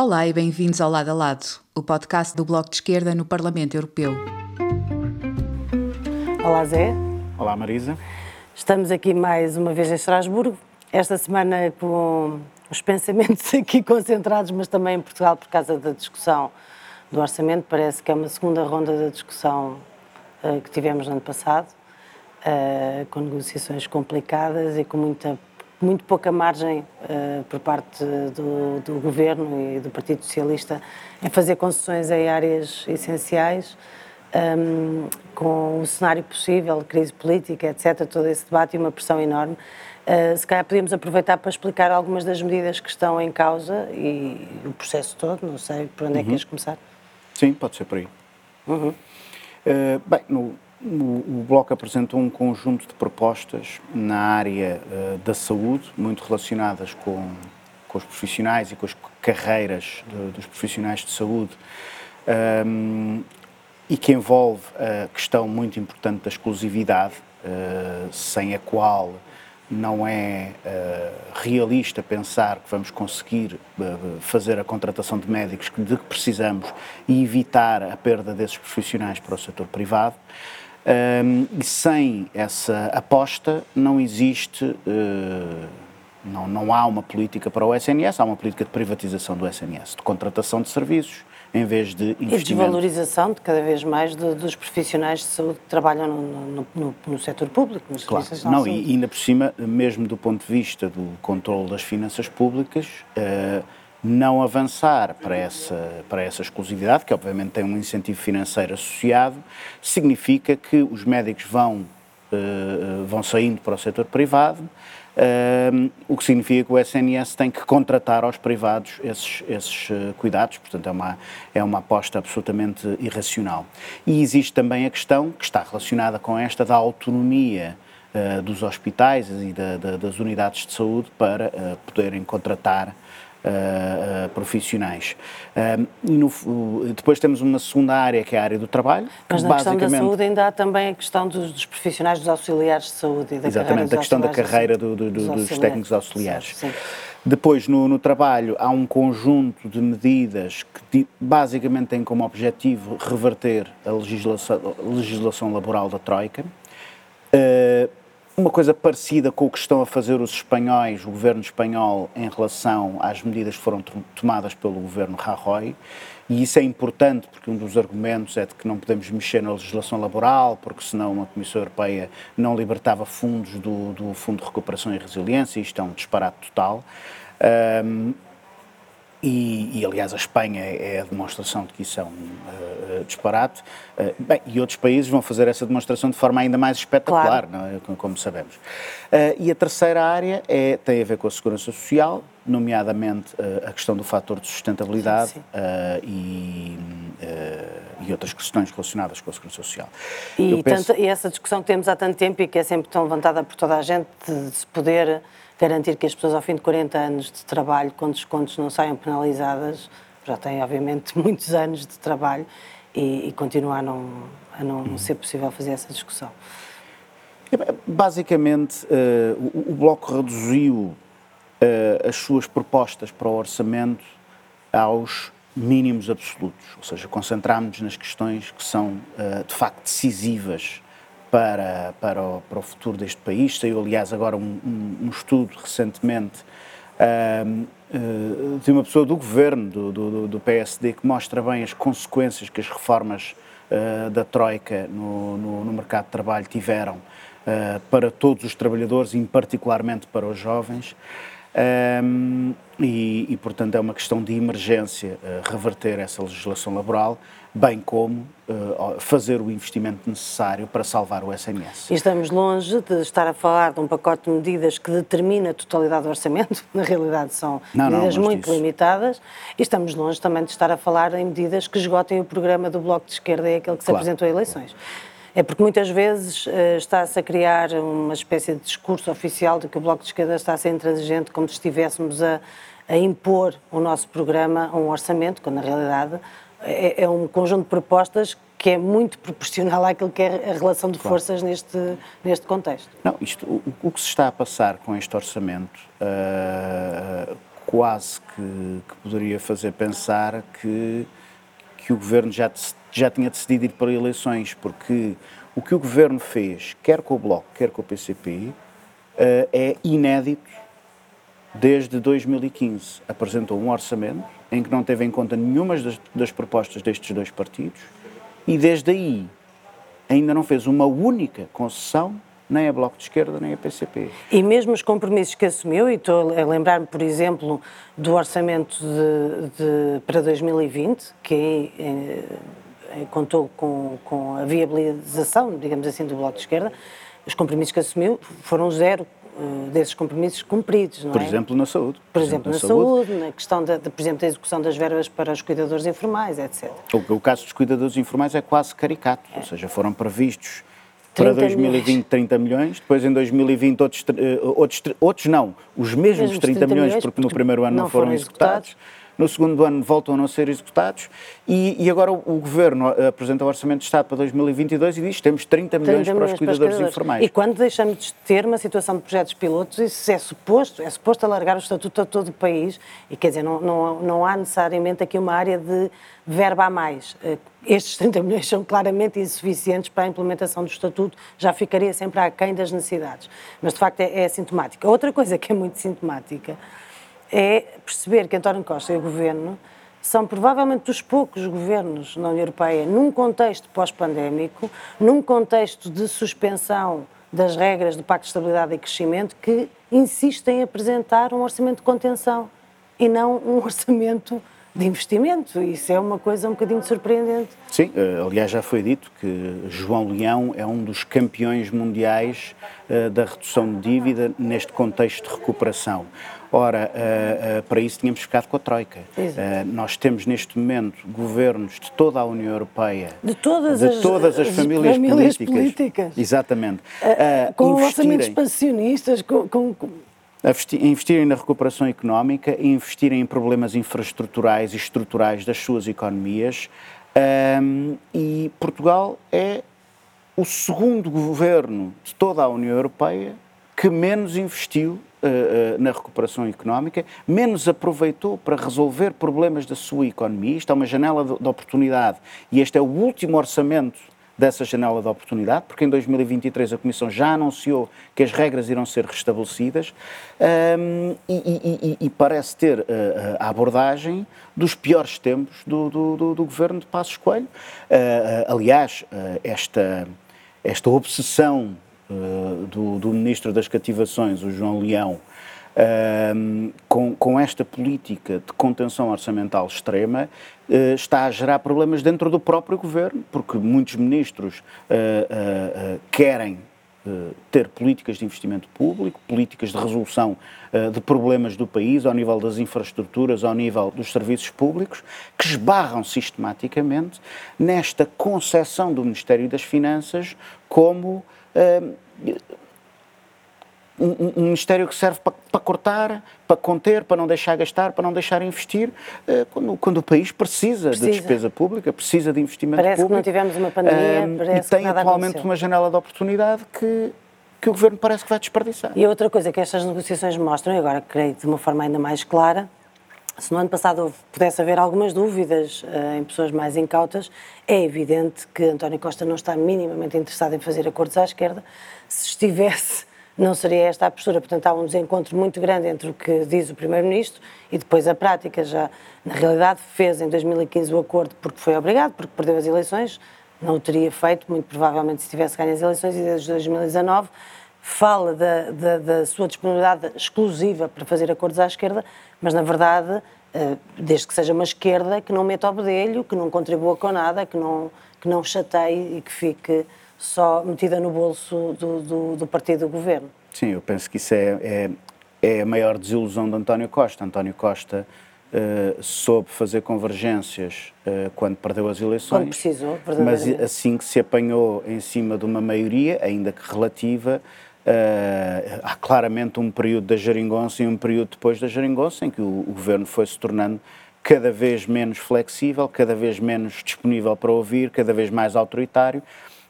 Olá e bem-vindos ao Lado a Lado, o podcast do Bloco de Esquerda no Parlamento Europeu. Olá Zé. Olá Marisa. Estamos aqui mais uma vez em Estrasburgo, esta semana com os pensamentos aqui concentrados, mas também em Portugal por causa da discussão do orçamento. Parece que é uma segunda ronda da discussão uh, que tivemos no ano passado, uh, com negociações complicadas e com muita, muito pouca margem uh, por parte do, do, Governo e do Partido Socialista em fazer concessões em áreas essenciais. Um, com o cenário possível, crise política, etc., todo esse debate e uma pressão enorme. Uh, se calhar podíamos aproveitar para explicar algumas das medidas que estão em causa e o processo todo, não sei por onde uhum. é que uhum. queres começar. Sim, pode ser por aí. Uhum. Uh, bem, no, o, Bloco apresentou um conjunto de propostas na área uh, da saúde, muito relacionadas com, com os profissionais e com as carreiras de, dos profissionais de saúde, um, e que envolve a questão muito importante da exclusividade, uh, sem a qual não é uh, realista pensar que vamos conseguir uh, fazer a contratação de médicos de que precisamos e evitar a perda desses profissionais para o setor privado. Um, e sem essa aposta não existe, uh, não, não há uma política para o SNS, há uma política de privatização do SNS, de contratação de serviços, em vez de investimento. E desvalorização de cada vez mais de, dos profissionais de saúde que trabalham no, no, no, no setor público, nos claro. Não, e ainda por cima, mesmo do ponto de vista do controle das finanças públicas, uh, não avançar para essa, para essa exclusividade, que obviamente tem um incentivo financeiro associado, significa que os médicos vão, uh, vão saindo para o setor privado, Uh, o que significa que o SNS tem que contratar aos privados esses, esses uh, cuidados, portanto é uma, é uma aposta absolutamente irracional. E existe também a questão, que está relacionada com esta, da autonomia uh, dos hospitais e da, da, das unidades de saúde para eh, poderem contratar Uh, profissionais. Uh, no, depois temos uma segunda área, que é a área do trabalho. Mas na questão da saúde ainda há também a questão dos, dos profissionais, dos auxiliares de saúde e da Exatamente, a questão da carreira do, do, do, dos, dos técnicos auxiliares. Sim, sim. Depois, no, no, trabalho, há um conjunto de medidas que basicamente têm como objetivo reverter a legislação, a legislação laboral da Troika. Uh, uma coisa parecida com o que estão a fazer os espanhóis, o governo espanhol, em relação às medidas que foram tomadas pelo governo Rajoy. E isso é importante porque um dos argumentos é de que não podemos mexer na legislação laboral, porque senão a Comissão Europeia não libertava fundos do, do Fundo de Recuperação e Resiliência, isto é um disparate total. Um, e, e, aliás, a Espanha é a demonstração de que isso é um uh, disparate. Uh, bem, e outros países vão fazer essa demonstração de forma ainda mais espetacular, claro. é? como sabemos. Uh, e a terceira área é, tem a ver com a segurança social, nomeadamente a questão do fator de sustentabilidade sim, sim. E, e, outras questões relacionadas com a segurança social. E, penso... tanto, e essa discussão que temos há tanto tempo e que é sempre tão levantada por toda a gente, de se poder garantir que as pessoas ao fim de 40 anos de trabalho, com descontos, não saiam penalizadas, já têm obviamente muitos anos de trabalho e, e continua a não, a não uhum. ser possível fazer essa discussão. Basicamente, uh, o, o, Bloco reduziu uh, as suas propostas para o orçamento aos mínimos absolutos, ou seja, concentramos-nos nas questões que são uh, de facto decisivas para, para, o, para o futuro deste país. Saiu, aliás, agora um, um, um estudo recentemente uh, uh, de uma pessoa do governo, do, do, do, PSD, que mostra bem as consequências que as reformas uh, da Troika no, no, no, mercado de trabalho tiveram para todos os trabalhadores, e particularmente para os jovens. Um, e, e, portanto, é uma questão de emergência uh, reverter essa legislação laboral, bem como uh, fazer o investimento necessário para salvar o SNS. E estamos longe de estar a falar de um pacote de medidas que determina a totalidade do orçamento, na realidade são não, medidas não, muito disso. limitadas, e estamos longe também de estar a falar em medidas que esgotem o programa do Bloco de Esquerda, é aquele que se claro. apresentou a eleições. É porque muitas vezes uh, está-se a criar uma espécie de discurso oficial de que o Bloco de Esquerda está a ser intransigente, como se estivéssemos a, a impor o nosso programa a um orçamento, quando na realidade é, é, um conjunto de propostas que é muito proporcional àquilo que é a relação de forças claro. neste, neste contexto. Não, isto, o, o, que se está a passar com este orçamento, uh, quase que, que poderia fazer pensar que, que o governo já, já tinha decidido ir para eleições, porque o que o governo fez, quer com o Bloco, quer com o PCP, eh, é inédito desde 2015. Apresentou um orçamento em que não teve em conta nenhuma das, das propostas destes dois partidos e desde aí ainda não fez uma única concessão nem a Bloco de Esquerda, nem a PCP. E mesmo os compromissos que assumiu, e estou a lembrar-me, por exemplo, do orçamento de, de, para 2020, que eh, contou com, com a viabilização, digamos assim, do Bloco de Esquerda, os compromissos que assumiu foram zero uh, desses compromissos cumpridos, não por é? exemplo, na saúde. Por, por exemplo, exemplo, na, saúde, saúde, na questão, da, de, por exemplo, da execução das verbas para os cuidadores informais, etc. O, o caso dos cuidadores informais é quase caricato, é. ou seja, foram previstos para 2020 milhões. 30 milhões, depois em 2020 outros, uh, outros, outros não, os mesmos, mesmos 30, 30 milhões, porque, porque no primeiro ano não, não foram, foram executados. executados no segundo ano voltam a não ser executados e, e agora o, Governo eh, apresenta o Orçamento de Estado para 2022 e diz que temos 30 milhões 30 para os cuidadores para informais. E quando deixamos de ter uma situação de projetos pilotos, isso é suposto, é suposto alargar o estatuto a todo o país e quer dizer, não, não, não há necessariamente aqui uma área de verba a mais. Eh, estes 30 milhões são claramente insuficientes para a implementação do Estatuto, já ficaria sempre aquém das necessidades. Mas, de facto, é, é sintomática. Outra coisa que é muito sintomática é perceber que António Costa e o governo são provavelmente dos poucos governos na União Europeia, num contexto pós-pandémico, num contexto de suspensão das regras do Pacto de Estabilidade e Crescimento, que insistem em apresentar um orçamento de contenção e não um orçamento de investimento. Isso é uma coisa um bocadinho surpreendente. Sim, eh, aliás, já foi dito que João Leão é um dos campeões mundiais eh, da redução de dívida neste contexto de recuperação. Ora, uh, para isso tínhamos ficado com a Troika. Uh, nós temos neste momento governos de toda a União Europeia, de todas, de as, todas as, as famílias, famílias políticas, políticas, exatamente, com orçamentos expansionistas, com, com, investirem na recuperação económica investirem em problemas infraestruturais e estruturais das suas economias. Um, e Portugal é o segundo governo de toda a União Europeia que menos investiu Uh, uh, na recuperação económica, menos aproveitou para resolver problemas da sua economia. Isto é uma janela de, de, oportunidade e este é o último orçamento dessa janela de oportunidade, porque em 2023 a Comissão já anunciou que as regras irão ser restabelecidas um, e, e, e, parece ter uh, a abordagem dos piores tempos do, do, do, do governo de Passos Coelho. aliás, esta, esta obsessão uh, do, do, Ministro das Cativações, o João Leão, uh, com, com, esta política de contenção orçamental extrema, uh, está a gerar problemas dentro do próprio governo, porque muitos ministros querem ter políticas de investimento público, políticas de resolução uh, de problemas do país, ao nível das infraestruturas, ao nível dos serviços públicos, que esbarram sistematicamente nesta concepção do Ministério das Finanças como um, um, ministério que serve para, para, cortar, para conter, para não deixar gastar, para não deixar investir, uh, quando, quando, o país precisa, precisa, de despesa pública, precisa de investimento parece público. Parece que não tivemos uma pandemia, uh, E tem atualmente aconteceu. uma janela de oportunidade que, que o Governo parece que vai desperdiçar. E outra coisa que estas negociações mostram, e agora creio de uma forma ainda mais clara, se no ano passado pudesse haver algumas dúvidas uh, em pessoas mais incautas, é evidente que António Costa não está minimamente interessado em fazer acordos à esquerda. Se estivesse, não seria esta a postura. Portanto, há um desencontro muito grande entre o que diz o Primeiro-Ministro e depois a prática. Já, na realidade, fez em 2015 o acordo porque foi obrigado, porque perdeu as eleições. Não o teria feito, muito provavelmente, se tivesse ganho as eleições, e desde 2019 fala da, da, da, sua disponibilidade exclusiva para fazer acordos à esquerda, mas na verdade, eh, desde que seja uma esquerda que não meta o bedelho, que não contribua com nada, que não, que não chateie e que fique só metida no bolso do, do, do partido do governo. Sim, eu penso que isso é, é, é a maior desilusão de António Costa. António Costa uh, soube fazer convergências uh, quando perdeu as eleições. Quando precisou, Mas assim que se apanhou em cima de uma maioria, ainda que relativa, Uh, há claramente um período da geringonça e um período depois da geringonça em que o, o, governo foi se tornando cada vez menos flexível, cada vez menos disponível para ouvir, cada vez mais autoritário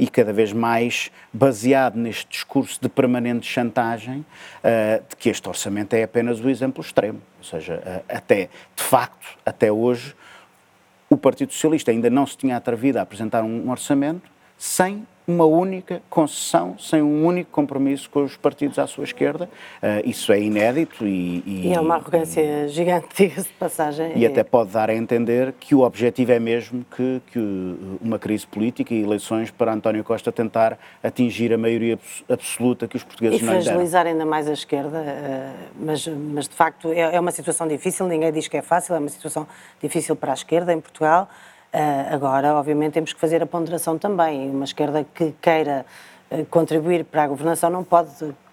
e cada vez mais baseado neste discurso de permanente chantagem, uh, de que este orçamento é apenas o exemplo extremo. Ou seja, uh, até, de facto, até hoje, o Partido Socialista ainda não se tinha atrevido a apresentar um orçamento sem uma única concessão, sem um único compromisso com os partidos à sua esquerda. Uh, isso é inédito e, e, e. é uma arrogância gigante, diga-se de passagem. E até pode dar a entender que o objetivo é mesmo que, que uma crise política e eleições para António Costa tentar atingir a maioria absoluta que os portugueses e não lhe deram. fragilizar ainda mais a esquerda, uh, mas, mas de facto é, é uma situação difícil, ninguém diz que é fácil, é uma situação difícil para a esquerda em Portugal. Uh, agora, obviamente, temos que fazer a ponderação também. Uma esquerda que queira uh, contribuir para a governação não pode,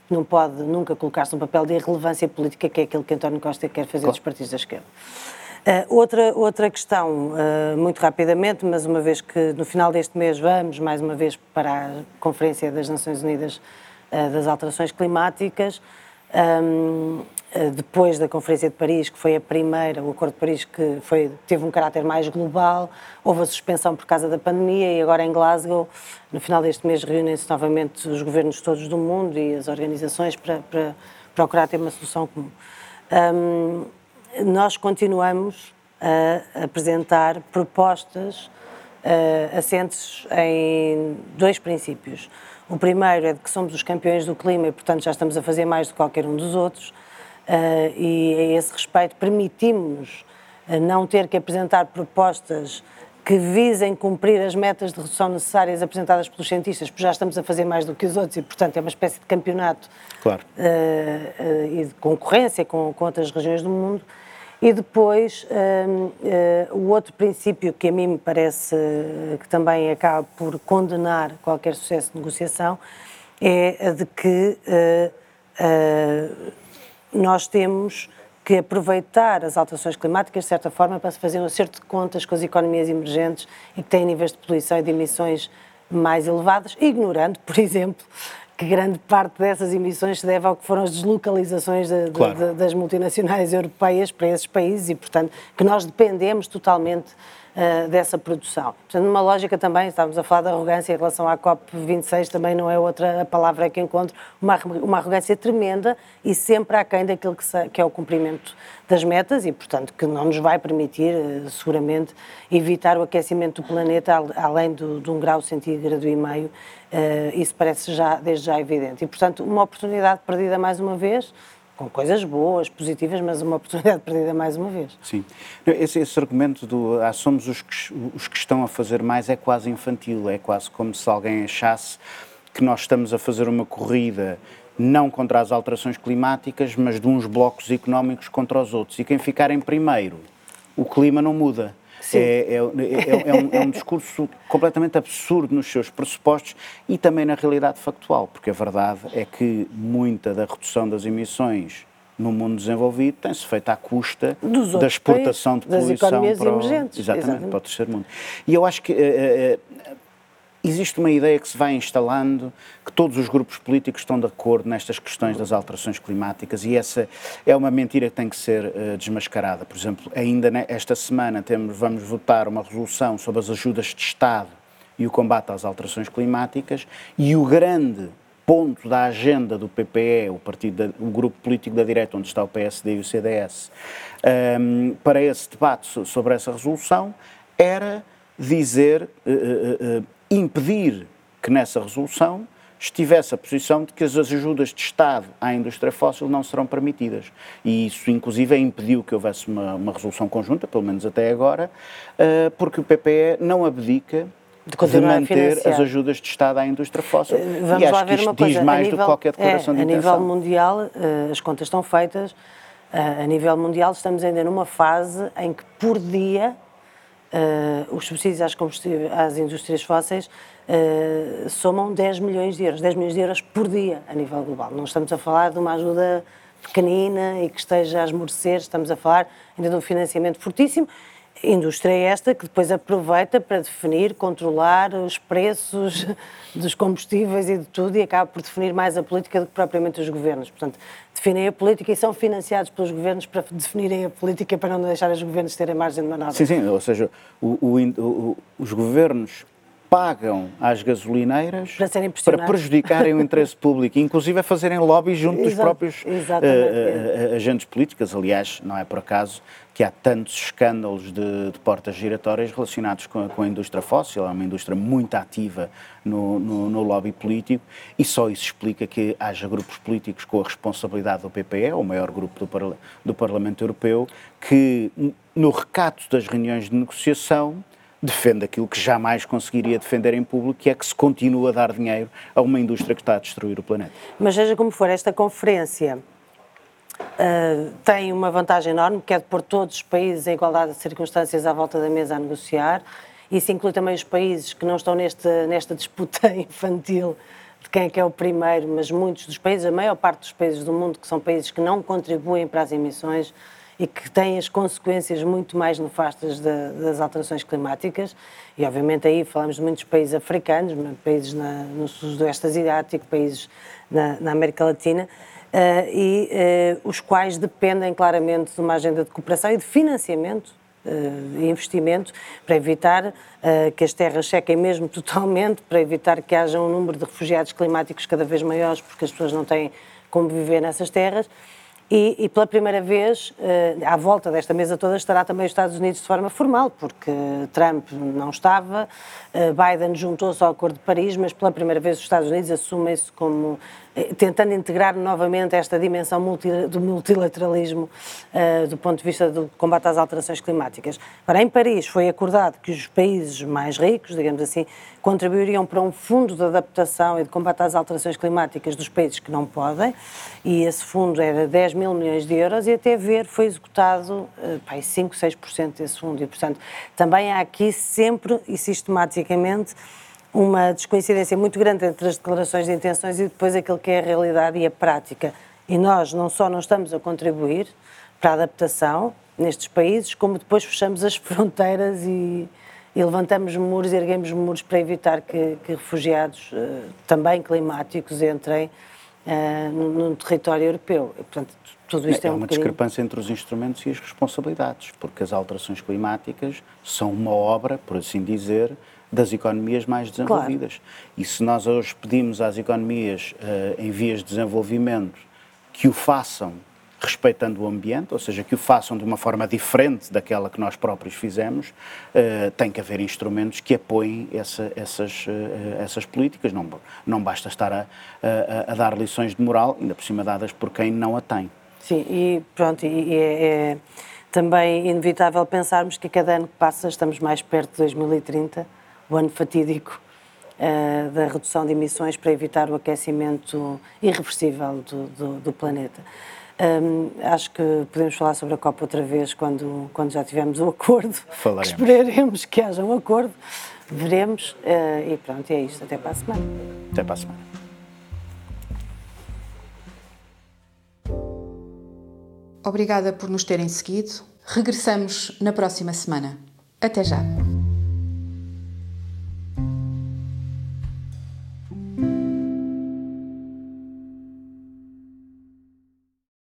não pode nunca colocar-se num papel de irrelevância política, que é aquilo que António Costa quer fazer claro. dos partidos da esquerda. Uh, outra, outra questão, muito rapidamente, mas uma vez que no final deste mês vamos, mais uma vez, para a Conferência das Nações Unidas das Alterações Climáticas, um, eh, depois da Conferência de Paris, que foi a primeira, o Acordo de Paris que foi, teve um caráter mais global, houve a suspensão por causa da pandemia e agora em Glasgow, no final deste mês, reúnem-se novamente os governos todos do mundo e as organizações para, para procurar ter uma solução comum. Um, nós continuamos a apresentar propostas uh, assentes em dois princípios. O primeiro é de que somos os campeões do clima e, portanto, já estamos a fazer mais do que qualquer um dos outros. Uh, e a esse respeito permitimos uh, não ter que apresentar propostas que visem cumprir as metas de redução necessárias apresentadas pelos cientistas, porque já estamos a fazer mais do que os outros e, portanto, é uma espécie de campeonato claro. uh, e de concorrência com, com outras regiões do mundo. E depois, o outro princípio que a mim me parece que também acaba por condenar qualquer sucesso de negociação é a de que nós temos que aproveitar as alterações climáticas, de certa forma, para se fazer um acerto de contas com as economias emergentes e que têm níveis de poluição e de emissões mais elevados, ignorando, por exemplo, que grande parte dessas emissões se deve ao que foram as deslocalizações de, claro. de, das multinacionais europeias para esses países e, portanto, que nós dependemos totalmente uh, dessa produção. Portanto, numa lógica também, estávamos a falar de arrogância em relação à COP26, também não é outra palavra que encontro, uma, uma arrogância tremenda e sempre aquém daquilo que, se, que é o cumprimento das metas e, portanto, que não nos vai permitir, uh, seguramente, evitar o aquecimento do planeta além do, de um grau centígrado e meio. Uh, isso parece já, desde já evidente. E, portanto, uma oportunidade perdida mais uma vez, com coisas boas, positivas, mas uma oportunidade perdida mais uma vez. Sim. Esse, esse argumento do ah, somos os que, os que estão a fazer mais é quase infantil, é quase como se alguém achasse que nós estamos a fazer uma corrida não contra as alterações climáticas, mas de uns blocos económicos contra os outros. E quem ficar em primeiro, o clima não muda. É, é, é, é, um, é, um, discurso completamente absurdo nos seus pressupostos e também na realidade factual, porque a verdade é que muita da redução das emissões no mundo desenvolvido tem-se feito à custa da exportação países, de poluição das para o, emergentes. Exatamente, exatamente, para o terceiro mundo. E eu acho que uh, uh, existe uma ideia que se vai instalando, que todos os grupos políticos estão de acordo nestas questões das alterações climáticas e essa é uma mentira que tem que ser uh, desmascarada. Por exemplo, ainda esta semana temos, vamos votar uma resolução sobre as ajudas de Estado e o combate às alterações climáticas e o grande ponto da agenda do PPE, o, partido o grupo político da direita, onde está o PSD e o CDS, um, ehm, para esse debate sobre essa resolução, era dizer, uh, uh, uh, impedir que nessa resolução estivesse a posição de que as ajudas de Estado à indústria fóssil não serão permitidas. E isso, inclusive, impediu que houvesse uma, uma resolução conjunta, pelo menos até agora, porque o PPE não abdica de, de manter as ajudas de Estado à indústria fóssil. Vamos e acho lá ver que isto uma coisa. diz mais nível, do que qualquer declaração é, de intenção. A nível mundial, as contas estão feitas. a nível mundial, estamos ainda numa fase em que, por dia, Uh, os subsídios às, às indústrias fósseis uh, somam 10 milhões de euros, 10 milhões de euros por dia a nível global. Não estamos a falar de uma ajuda pequenina e que esteja a esmorecer, estamos a falar ainda de um financiamento fortíssimo Indústria esta que depois aproveita para definir, controlar os preços dos combustíveis e de tudo e acaba por definir mais a política do que propriamente os governos. Portanto, definem a política e são financiados pelos governos para definirem a política para não deixar os governos terem margem de manobra. Sim, sim, ou seja, o, o, o, os governos pagam às gasolineiras para, para prejudicarem o interesse público, inclusive a fazerem lobby junto dos próprios uh, uh, agentes políticos. Aliás, não é por acaso que há tantos escândalos de, de portas giratórias relacionados com a, com a, indústria fóssil, é uma indústria muito ativa no, no, no, lobby político e só isso explica que haja grupos políticos com a responsabilidade do PPE, o maior grupo do, do Parlamento Europeu, que no recato das reuniões de negociação defende aquilo que jamais conseguiria defender em público, que é que se continua a dar dinheiro a uma indústria que está a destruir o planeta. Mas seja como for, esta conferência uh, tem uma vantagem enorme, que é de pôr todos os países em igualdade de circunstâncias à volta da mesa a negociar. Isso inclui também os países que não estão neste, nesta disputa infantil de quem é que é o primeiro, mas muitos dos países, a maior parte dos países do mundo, que são países que não contribuem para as emissões, e que têm as consequências muito mais nefastas de, das alterações climáticas. E, obviamente, aí falamos de muitos países africanos, países na, no sudoeste asiático, países na, na América Latina, uh, e uh, os quais dependem claramente de uma agenda de cooperação e de financiamento uh, e investimento para evitar que as terras sequem mesmo totalmente, para evitar que haja um número de refugiados climáticos cada vez maiores, porque as pessoas não têm como viver nessas terras. E, e, pela primeira vez, uh, à volta desta mesa toda, estará também os Estados Unidos de forma formal, porque Trump não estava, uh, Biden juntou-se ao Acordo de Paris, mas pela primeira vez os Estados Unidos assumem-se como eh, tentando integrar novamente esta dimensão multi, do multilateralismo uh, do ponto de vista do combate às alterações climáticas. Para em Paris foi acordado que os países mais ricos, digamos assim, contribuiriam para um fundo de adaptação e de combate às alterações climáticas dos países que não podem, e esse fundo era 10 mil milhões de euros, e até ver foi executado uh, pá, 5, 6% desse fundo. E, portanto, também há aqui sempre e sistematicamente uma descoincidência muito grande entre as declarações de intenções e depois aquilo que é a realidade e a prática. E nós não só não estamos a contribuir para a adaptação nestes países, como depois fechamos as fronteiras e, e levantamos muros, erguemos muros para evitar que, que refugiados, uh, também climáticos, entrem uh, no, no, território europeu. E, portanto, tudo isto é, é um uma bocadinho... discrepância entre os instrumentos e as responsabilidades, porque as alterações climáticas são uma obra, por assim dizer, das economias mais desenvolvidas. Claro. E se nós hoje pedimos às economias uh, em vias de desenvolvimento que o façam respeitando o ambiente, ou seja, que o façam de uma forma diferente daquela que nós próprios fizemos, uh, tem que haver instrumentos que apoiem essa, essas, uh, essas políticas. Não, não basta estar a, a, a, dar lições de moral, ainda por cima dadas por quem não a tem. Sim, e pronto, e é, é também inevitável pensarmos que cada ano que passa estamos mais perto de 2030 o ano fatídico uh, da redução de emissões para evitar o aquecimento irreversível do, do, do planeta. Um, acho que podemos falar sobre a COP outra vez quando, quando já tivermos o acordo. Falaremos. Esperaremos que haja um acordo, veremos uh, e pronto, é isto. Até para a semana. Até para a semana. Obrigada por nos terem seguido. Regressamos na próxima semana. Até já.